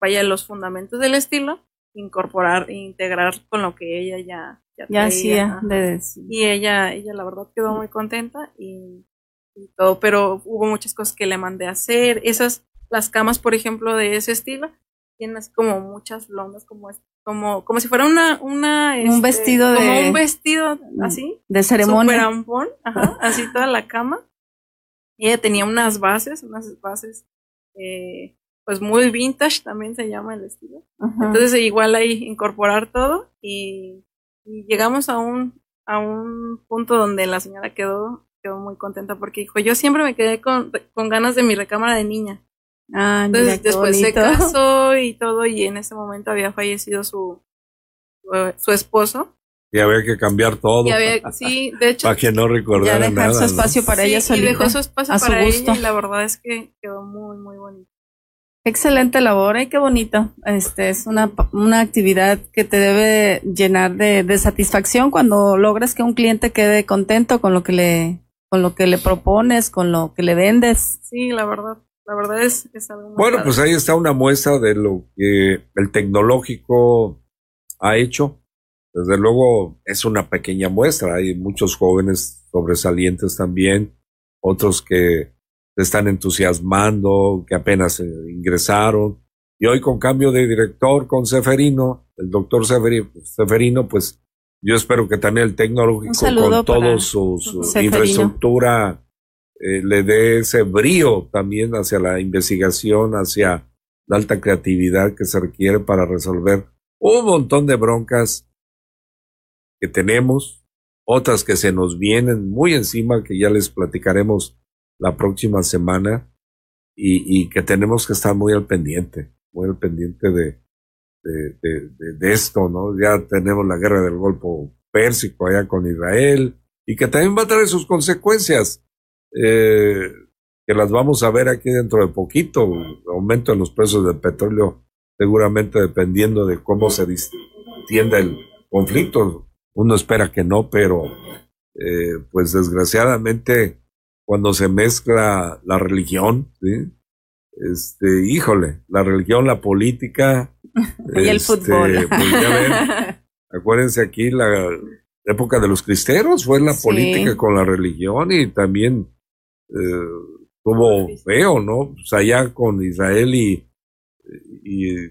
vaya, los fundamentos del estilo, incorporar e integrar con lo que ella ya, ya, hacía y ella ella la verdad quedó muy contenta y, todo pero hubo muchas cosas que le mandé a hacer. Esas las camas por ejemplo de ese estilo tienen así como muchas londas como como como si fuera una una un este, vestido de como un vestido así de ceremonia. ampón, ajá, así toda la cama. Y ella tenía unas bases unas bases eh, pues muy vintage también se llama el estilo entonces igual ahí incorporar todo y y llegamos a un, a un punto donde la señora quedó, quedó muy contenta porque dijo, yo siempre me quedé con, con ganas de mi recámara de niña. Ah, Entonces después se casó y todo y en ese momento había fallecido su, su esposo. Y había que cambiar todo. sí, de hecho. para que no recordara nada. su espacio para ella Y dejó su espacio para ella y la verdad es que quedó muy, muy bonito. Excelente labor, ay, qué bonito. Este es una, una actividad que te debe llenar de, de, satisfacción cuando logras que un cliente quede contento con lo que le, con lo que le propones, con lo que le vendes. Sí, la verdad, la verdad es, es algo muy Bueno, pues ahí está una muestra de lo que el tecnológico ha hecho. Desde luego es una pequeña muestra. Hay muchos jóvenes sobresalientes también, otros que están entusiasmando, que apenas ingresaron. Y hoy con cambio de director con Seferino, el doctor Seferino, pues yo espero que también el tecnológico con toda su, infraestructura eh, le dé ese brío también hacia la investigación, hacia la alta creatividad que se requiere para resolver un montón de broncas que tenemos, otras que se nos vienen muy encima, que ya les platicaremos la próxima semana y, que tenemos que estar muy al pendiente, muy al pendiente de, esto, ¿no? Ya tenemos la guerra del Golfo Pérsico allá con Israel y que también va a traer sus consecuencias. Eh, que las vamos a ver aquí dentro de poquito, aumento en los precios del petróleo, seguramente dependiendo de cómo se tienda el conflicto. Uno espera que no, pero eh, pues desgraciadamente cuando se mezcla la religión, ¿sí? este, híjole, la religión, la política y el este, fútbol. pues ya ven, acuérdense aquí la época de los cristeros fue la Sí. política con la religión y también eh, tuvo feo, ¿no? Pues allá con Israel y, y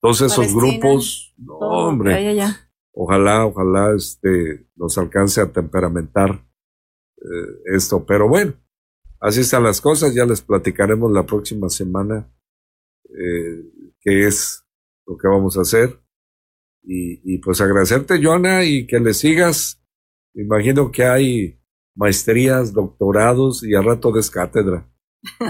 todos esos Palestina, grupos, no, hombre, ojalá, ojalá este nos alcance a temperamentar eh, esto, pero bueno, así están las cosas, ya les platicaremos la próxima semana eh, qué es lo que vamos a hacer. Y, y pues agradecerte, Joana, y que le sigas. Imagino que hay maestrías, doctorados y a rato des cátedra.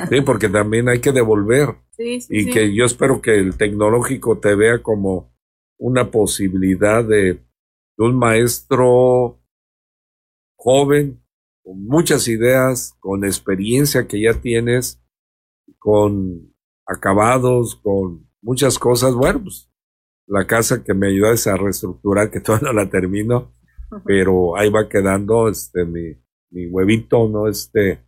Sí, porque también hay que devolver. Sí, sí, Y sí. que yo espero que el tecnológico te vea como una posibilidad de, de un maestro joven, con muchas ideas, con experiencia que ya tienes, con acabados, con muchas cosas. Bueno, pues la casa que me ayudas a reestructurar, que todavía no la termino, pero ahí va quedando este mi, mi huevito, ¿no? Este,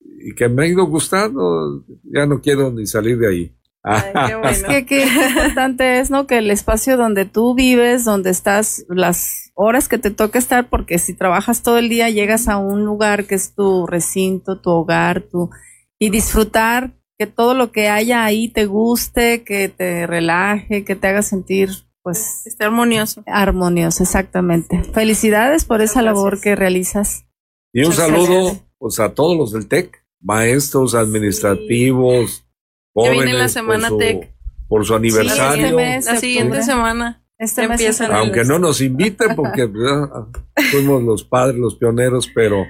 y que me ha ido gustando, ya no quiero ni salir de ahí. Es que qué importante es, ¿no? Que el espacio donde tú vives, donde estás, las horas que te toca estar, porque si trabajas todo el día, llegas a un lugar que es tu recinto, tu hogar, tu, y disfrutar que todo lo que haya ahí te guste, que te relaje, que te haga sentir, pues. Esté armonioso. Armonioso, exactamente. Felicidades por esa labor que realizas. Y un Muchas saludo gracias. pues, a todos los del TEC, maestros, administrativos, Ya viene jóvenes, la semana por su, TEC. por su aniversario. este mes. La siguiente semana. Este mes Aunque no nos inviten porque fuimos los padres, los pioneros, pero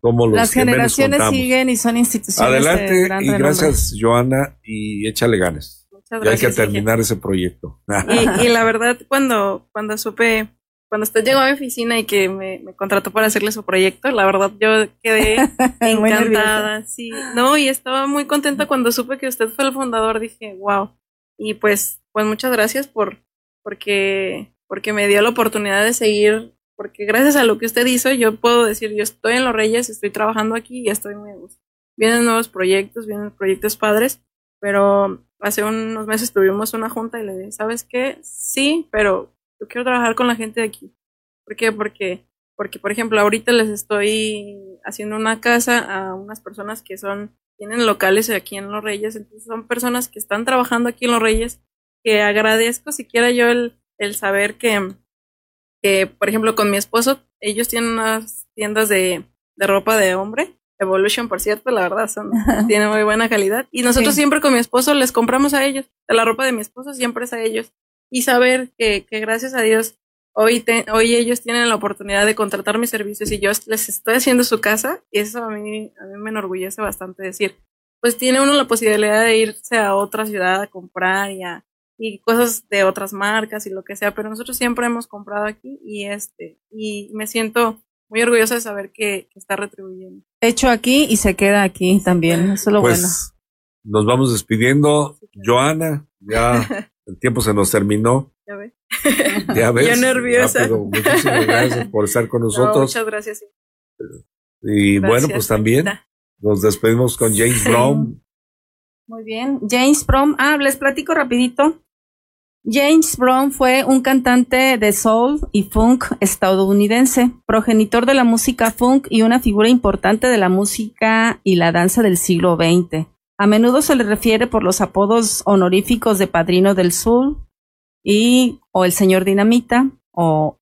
somos los Las que menos generaciones contamos. siguen y son instituciones de Adelante gran y renombre. gracias Joana y échale ganas. Muchas Ya hay gracias. que terminar ese proyecto. Y, y la verdad, cuando, cuando supe, cuando usted llegó a mi oficina y que me, me contrató para hacerle su proyecto, la verdad yo quedé encantada, sí. No, y estaba muy contenta cuando supe que usted fue el fundador, dije, wow. Y pues, pues muchas gracias por, porque, porque me dio la oportunidad de seguir, porque gracias a lo que usted hizo, yo puedo decir, yo estoy en Los Reyes, estoy trabajando aquí y estoy muy gusto. Vienen nuevos proyectos, vienen proyectos padres, pero hace unos meses tuvimos una junta y le dije, ¿sabes qué? Sí, pero yo quiero trabajar con la gente de aquí. ¿Por qué? Porque, porque por ejemplo, ahorita les estoy haciendo una casa a unas personas que son, tienen locales aquí en Los Reyes, entonces son personas que están trabajando aquí en Los Reyes, que agradezco siquiera yo el, el saber que, que, por ejemplo, con mi esposo, ellos tienen unas tiendas de, de ropa de hombre, Evolution, por cierto, la verdad, son, tienen muy buena calidad. Y nosotros Sí. siempre con mi esposo les compramos a ellos, la ropa de mi esposo siempre es a ellos. Y saber que, que gracias a Dios, hoy, te- hoy ellos tienen la oportunidad de contratar mis servicios y yo les estoy haciendo su casa, y eso a mí, a mí me enorgullece bastante decir. Pues tiene uno la posibilidad de irse a otra ciudad a comprar y a, y cosas de otras marcas y lo que sea, pero nosotros siempre hemos comprado aquí y este, y me siento muy orgullosa de saber que, que está retribuyendo. Hecho aquí y se queda aquí también. Eso es lo pues bueno. nos vamos despidiendo. Joana, ya el tiempo se nos terminó. Ya ve. Ya ves. Yo nerviosa. rápido. Muchísimas gracias por estar con No, nosotros. muchas gracias. y bueno, pues también nos despedimos con James. Brown. Muy bien. James Brown. Ah, les platico rapidito. James Brown fue un cantante de soul y funk estadounidense, progenitor de la música funk y una figura importante de la música y la danza del siglo XX. A menudo se le refiere por los apodos honoríficos de Padrino del Soul y o el Señor Dinamita o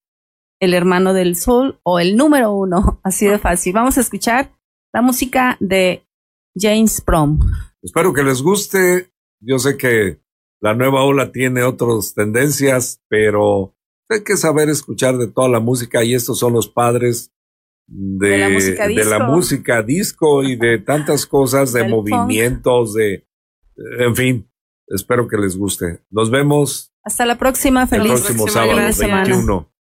el Hermano del Soul o el número uno. Así de fácil. Vamos a escuchar la música de James Brown. Espero que les guste. Yo sé que la nueva ola tiene otras tendencias, pero hay que saber escuchar de toda la música y estos son los padres de, De la música de la disco. música disco y de tantas cosas, de movimientos, de, en fin, espero que les guste. Nos vemos Hasta la próxima. el Feliz próximo próxima sábado, gracias. 21.